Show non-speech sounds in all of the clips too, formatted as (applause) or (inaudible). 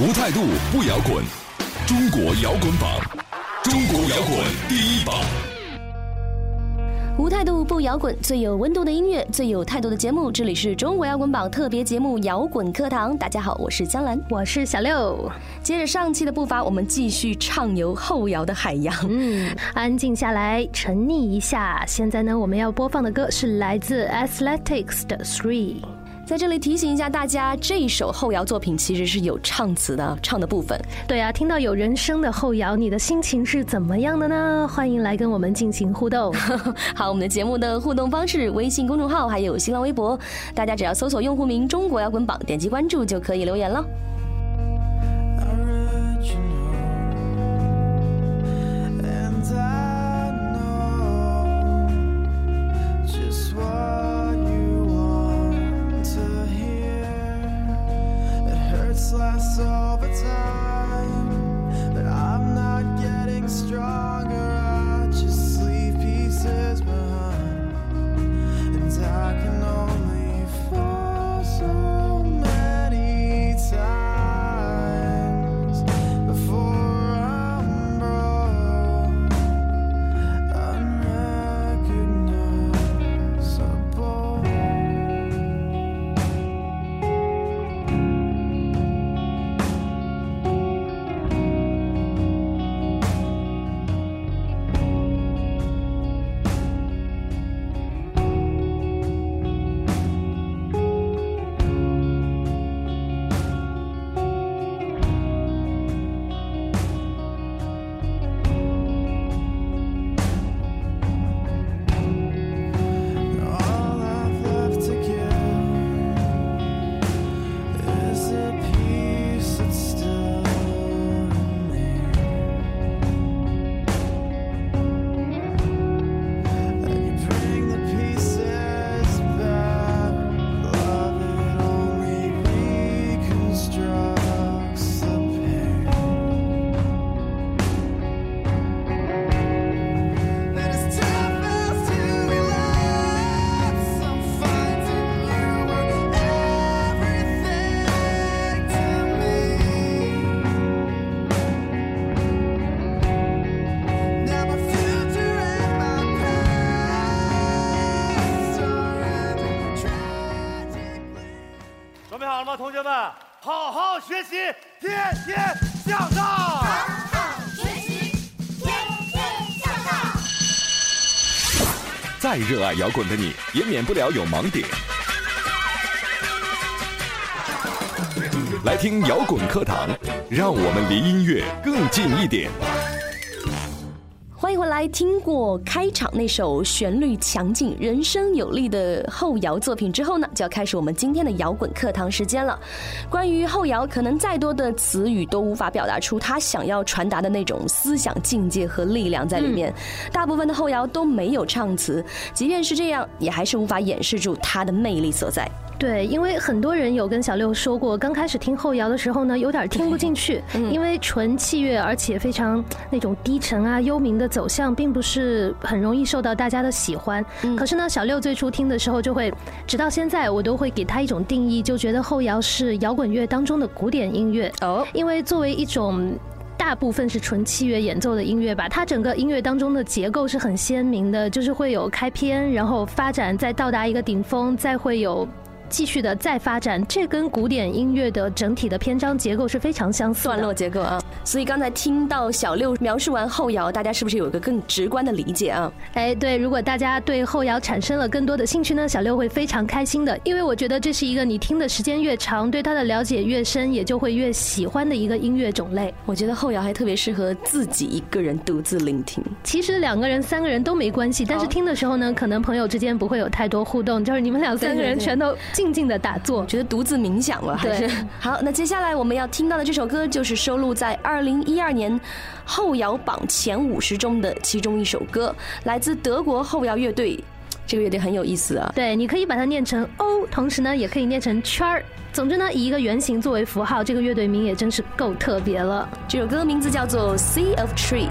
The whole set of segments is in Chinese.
无态度不摇滚，中国摇滚榜，中国摇滚第一榜。无态度不摇滚，最有温度的音乐，最有态度的节目。这里是中国摇滚榜特别节目《摇滚课堂》。大家好，我是江兰，我是小六。接着上期的步伐，我们继续畅游后摇的海洋。嗯，安静下来，沉溺一下。现在呢，我们要播放的歌是来自 Athletics 的 Three。在这里提醒一下大家，这一首后摇作品其实是有唱词的，唱的部分。对啊，听到有人声的后摇，你的心情是怎么样的呢？欢迎来跟我们进行互动。(laughs) 好，我们的节目的互动方式，微信公众号还有新浪微博，大家只要搜索用户名“中国摇滚榜”，点击关注就可以留言了。学们，好好学习，天天向上。好好学习，天天向上。再热爱摇滚的你，也免不了有盲点。来听摇滚课堂，让我们离音乐更近一点。欢迎回来！听过开场那首旋律强劲、人声有力的后摇作品之后呢，就要开始我们今天的摇滚课堂时间了。关于后摇，可能再多的词语都无法表达出他想要传达的那种思想境界和力量在里面。大部分的后摇都没有唱词，即便是这样，也还是无法掩饰住它的魅力所在。对，因为很多人有跟小六说过，刚开始听后摇的时候呢，有点听不进去，(laughs) 因为纯器乐，而且非常那种低沉啊、幽冥的走向，并不是很容易受到大家的喜欢。可是呢，小六最初听的时候，就会直到现在，我都会给他一种定义，就觉得后摇是摇滚乐当中的古典音乐。哦，因为作为一种大部分是纯器乐演奏的音乐吧，它整个音乐当中的结构是很鲜明的，就是会有开篇，然后发展，再到达一个顶峰，再会有。继续的再发展，这跟古典音乐的整体的篇章结构是非常相似的。段落结构啊，所以刚才听到小六描述完后摇，大家是不是有一个更直观的理解啊？哎，对，如果大家对后摇产生了更多的兴趣呢，小六会非常开心的，因为我觉得这是一个你听的时间越长，对它的了解越深，也就会越喜欢的一个音乐种类。我觉得后摇还特别适合自己一个人独自聆听。其实两个人、三个人都没关系，但是听的时候呢，可能朋友之间不会有太多互动，就是你们两三个人全都。静静的打坐，觉得独自冥想了，还是 (laughs) 好。那接下来我们要听到的这首歌，就是收录在二零一二年后摇榜前五十中的其中一首歌，来自德国后摇乐队。这个乐队很有意思啊，对，你可以把它念成 O，同时呢，也可以念成圈儿。总之呢，以一个圆形作为符号，这个乐队名也真是够特别了。这首歌名字叫做《Sea of Trees》。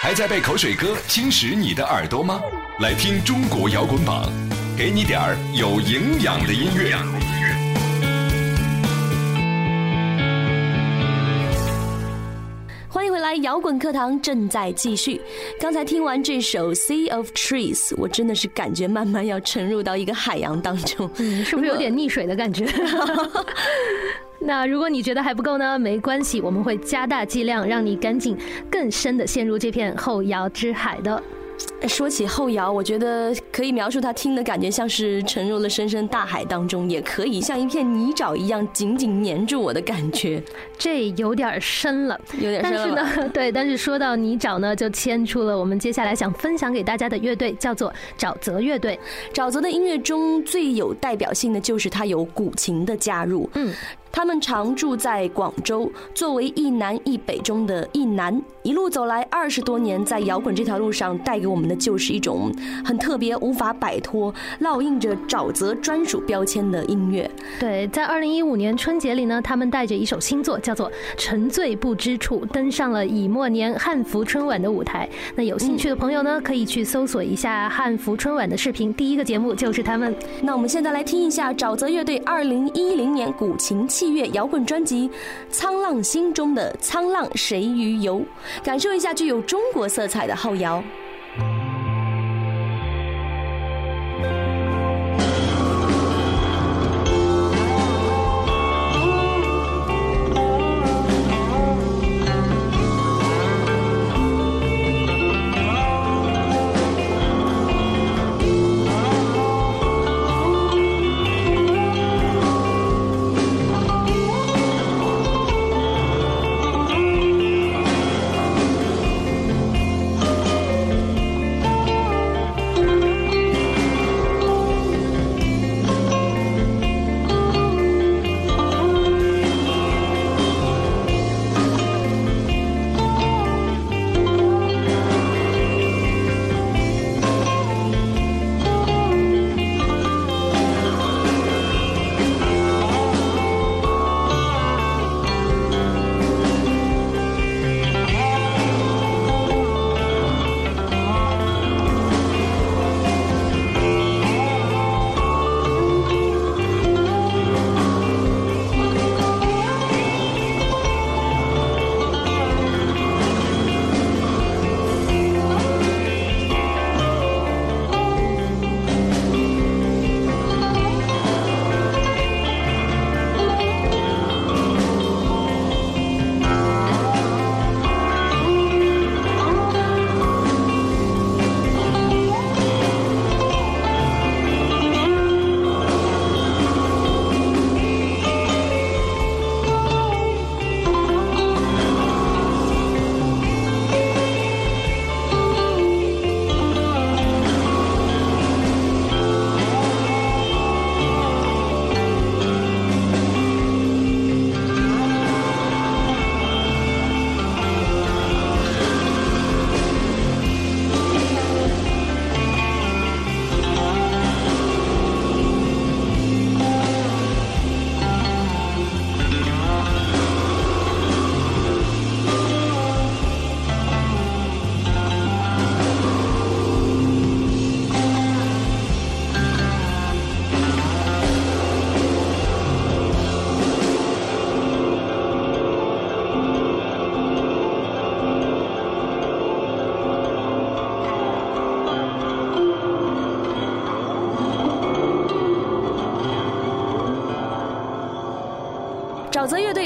还在被口水歌侵蚀你的耳朵吗？来听中国摇滚榜，给你点儿有营养的音乐。摇滚课堂正在继续。刚才听完这首《Sea of Trees》，我真的是感觉慢慢要沉入到一个海洋当中，是不是有点溺水的感觉？(laughs) 那如果你觉得还不够呢？没关系，我们会加大剂量，让你赶紧更深的陷入这片后摇之海的。说起后摇，我觉得可以描述他听的感觉，像是沉入了深深大海当中，也可以像一片泥沼一样紧紧粘住我的感觉。这有点深了，有点深了。但是呢，(laughs) 对，但是说到泥沼呢，就牵出了我们接下来想分享给大家的乐队，叫做沼泽乐队。沼泽的音乐中最有代表性的就是它有古琴的加入。嗯。他们常住在广州，作为一南一北中的一南，一路走来二十多年，在摇滚这条路上带给我们的就是一种很特别、无法摆脱、烙印着沼泽专属标签的音乐。对，在二零一五年春节里呢，他们带着一首新作叫做《沉醉不知处》，登上了乙末年汉服春晚的舞台。那有兴趣的朋友呢，可以去搜索一下汉服春晚的视频，第一个节目就是他们。那我们现在来听一下沼泽乐队二零一零年古琴。器乐摇滚专辑《沧浪心中的沧浪谁与游》，感受一下具有中国色彩的后摇。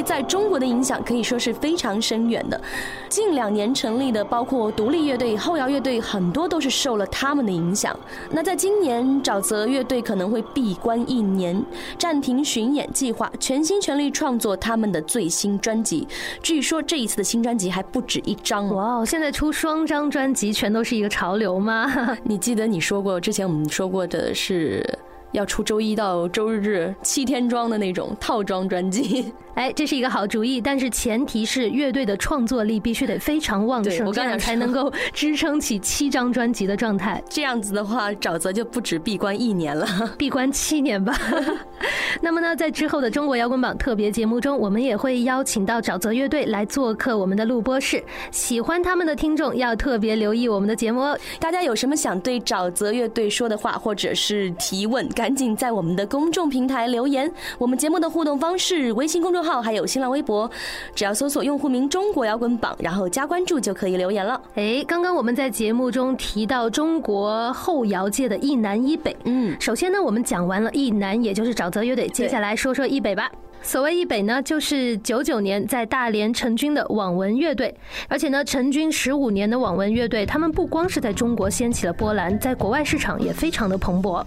队在中国的影响可以说是非常深远的。近两年成立的包括独立乐队、后摇乐队，很多都是受了他们的影响。那在今年，沼泽乐队可能会闭关一年，暂停巡演计划，全心全力创作他们的最新专辑。据说这一次的新专辑还不止一张。哇，哦现在出双张专辑全都是一个潮流吗？(laughs) 你记得你说过之前我们说过的是。要出周一到周日七天装的那种套装专辑，哎，这是一个好主意，但是前提是乐队的创作力必须得非常旺盛，这样才能够 (laughs) 支撑起七张专辑的状态。这样子的话，沼泽就不止闭关一年了，(laughs) (laughs) 闭关七年吧。那么呢，在之后的中国摇滚榜特别节目中，我们也会邀请到沼泽乐队来做客我们的录播室。喜欢他们的听众要特别留意我们的节目哦。大家有什么想对沼泽乐队说的话，或者是提问？赶紧在我们的公众平台留言。我们节目的互动方式，微信公众号还有新浪微博，只要搜索用户名“中国摇滚榜”，然后加关注就可以留言了。哎，刚刚我们在节目中提到中国后摇界的一南一北。嗯，首先呢，我们讲完了一南，也就是沼泽乐队，接下来说说一北吧。所谓一北呢，就是九九年在大连成军的网文乐队，而且呢，成军十五年的网文乐队，他们不光是在中国掀起了波澜，在国外市场也非常的蓬勃。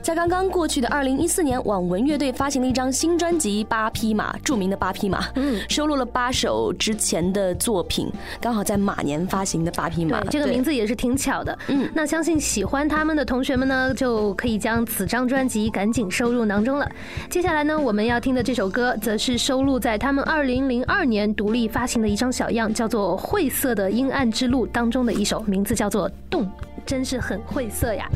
在刚刚过去的二零一四年，网文乐队发行了一张新专辑《八匹马》，著名的八匹马，嗯，收录了八首之前的作品，刚好在马年发行的《八匹马》，这个名字也是挺巧的。嗯，那相信喜欢他们的同学们呢，就可以将此张专辑赶紧收入囊中了。接下来呢，我们要听的这首歌，则是收录在他们二零零二年独立发行的一张小样，叫做《晦涩的阴暗之路》当中的一首，名字叫做《动》，真是很晦涩呀。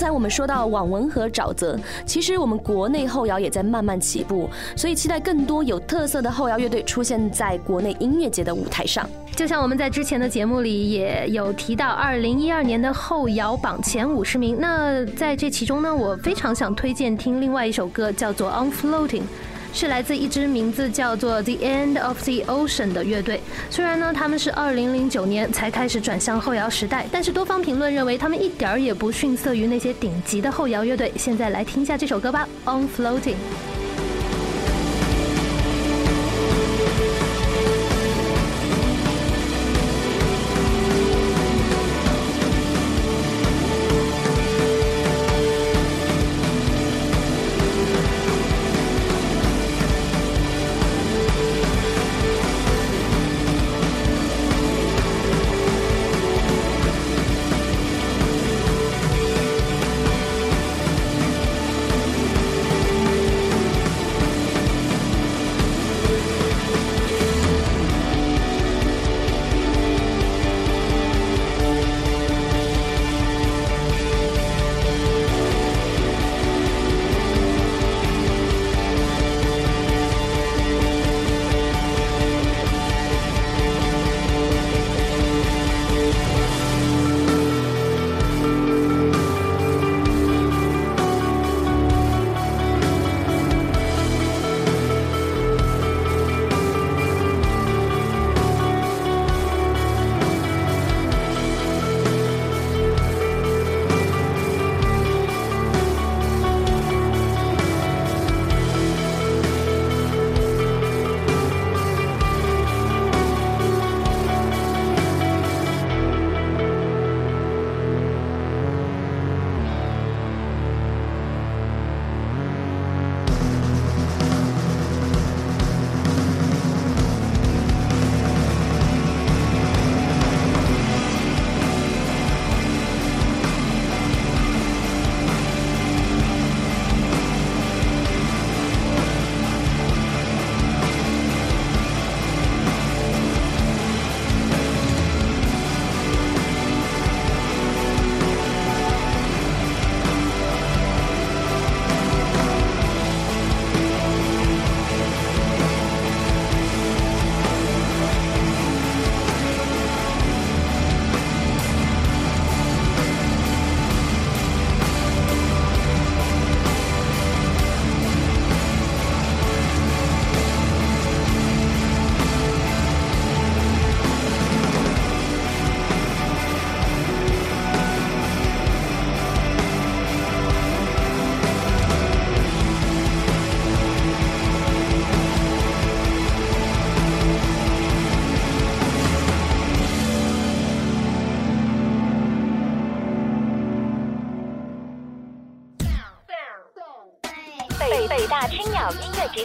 刚才我们说到网文和沼泽，其实我们国内后摇也在慢慢起步，所以期待更多有特色的后摇乐队出现在国内音乐节的舞台上。就像我们在之前的节目里也有提到，二零一二年的后摇榜前五十名。那在这其中呢，我非常想推荐听另外一首歌，叫做《On Floating》。是来自一支名字叫做 The End of the Ocean 的乐队。虽然呢，他们是二零零九年才开始转向后摇时代，但是多方评论认为他们一点儿也不逊色于那些顶级的后摇乐队。现在来听一下这首歌吧，《On Floating》。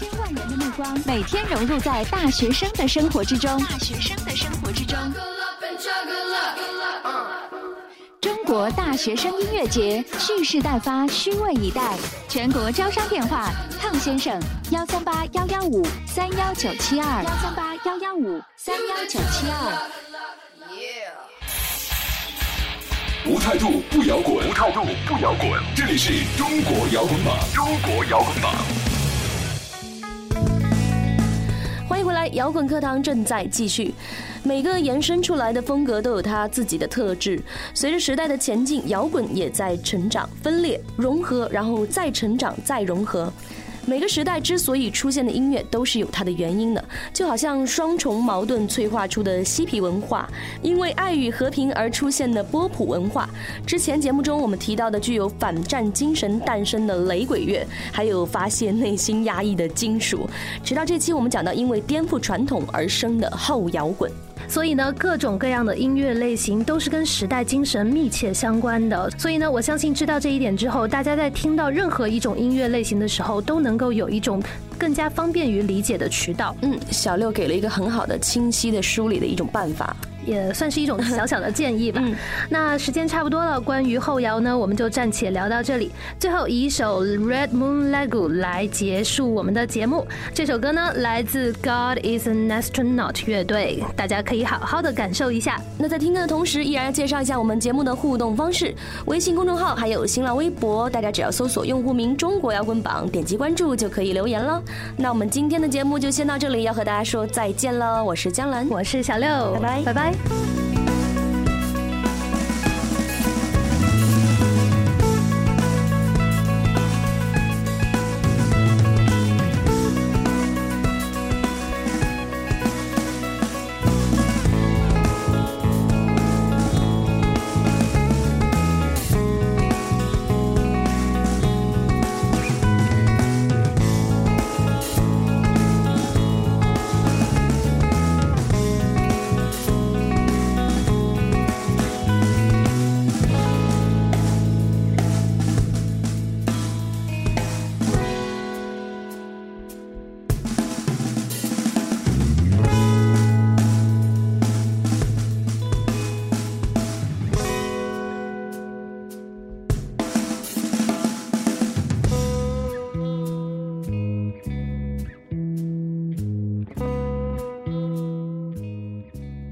千万人的目光，每天融入在大学生的生活之中，大学生的生活之中。中国大学生音乐节蓄势待发，虚位以待。全国招商电话：汤先生，幺三八幺幺五三幺九七二，幺三八幺幺五三幺九七二。无态度不摇滚，无态度不摇滚。这里是中国摇滚榜，中国摇滚榜。迎回来，摇滚课堂正在继续。每个延伸出来的风格都有它自己的特质。随着时代的前进，摇滚也在成长、分裂、融合，然后再成长、再融合。每个时代之所以出现的音乐都是有它的原因的，就好像双重矛盾催化出的嬉皮文化，因为爱与和平而出现的波普文化。之前节目中我们提到的具有反战精神诞生的雷鬼乐，还有发泄内心压抑的金属。直到这期我们讲到因为颠覆传统而生的后摇滚。所以呢，各种各样的音乐类型都是跟时代精神密切相关的。所以呢，我相信知道这一点之后，大家在听到任何一种音乐类型的时候，都能够有一种更加方便于理解的渠道。嗯，小六给了一个很好的、清晰的梳理的一种办法。也算是一种小小的建议吧。那时间差不多了，关于后摇呢，我们就暂且聊到这里。最后以一首《Red Moon Lego》来结束我们的节目。这首歌呢，来自 God Is an Astronaut 乐队，大家可以好好的感受一下。那在听歌的同时，依然要介绍一下我们节目的互动方式：微信公众号还有新浪微博，大家只要搜索用户名“中国摇滚榜”，点击关注就可以留言了。那我们今天的节目就先到这里，要和大家说再见了。我是江兰，我是小六，拜拜，拜拜。Thank you.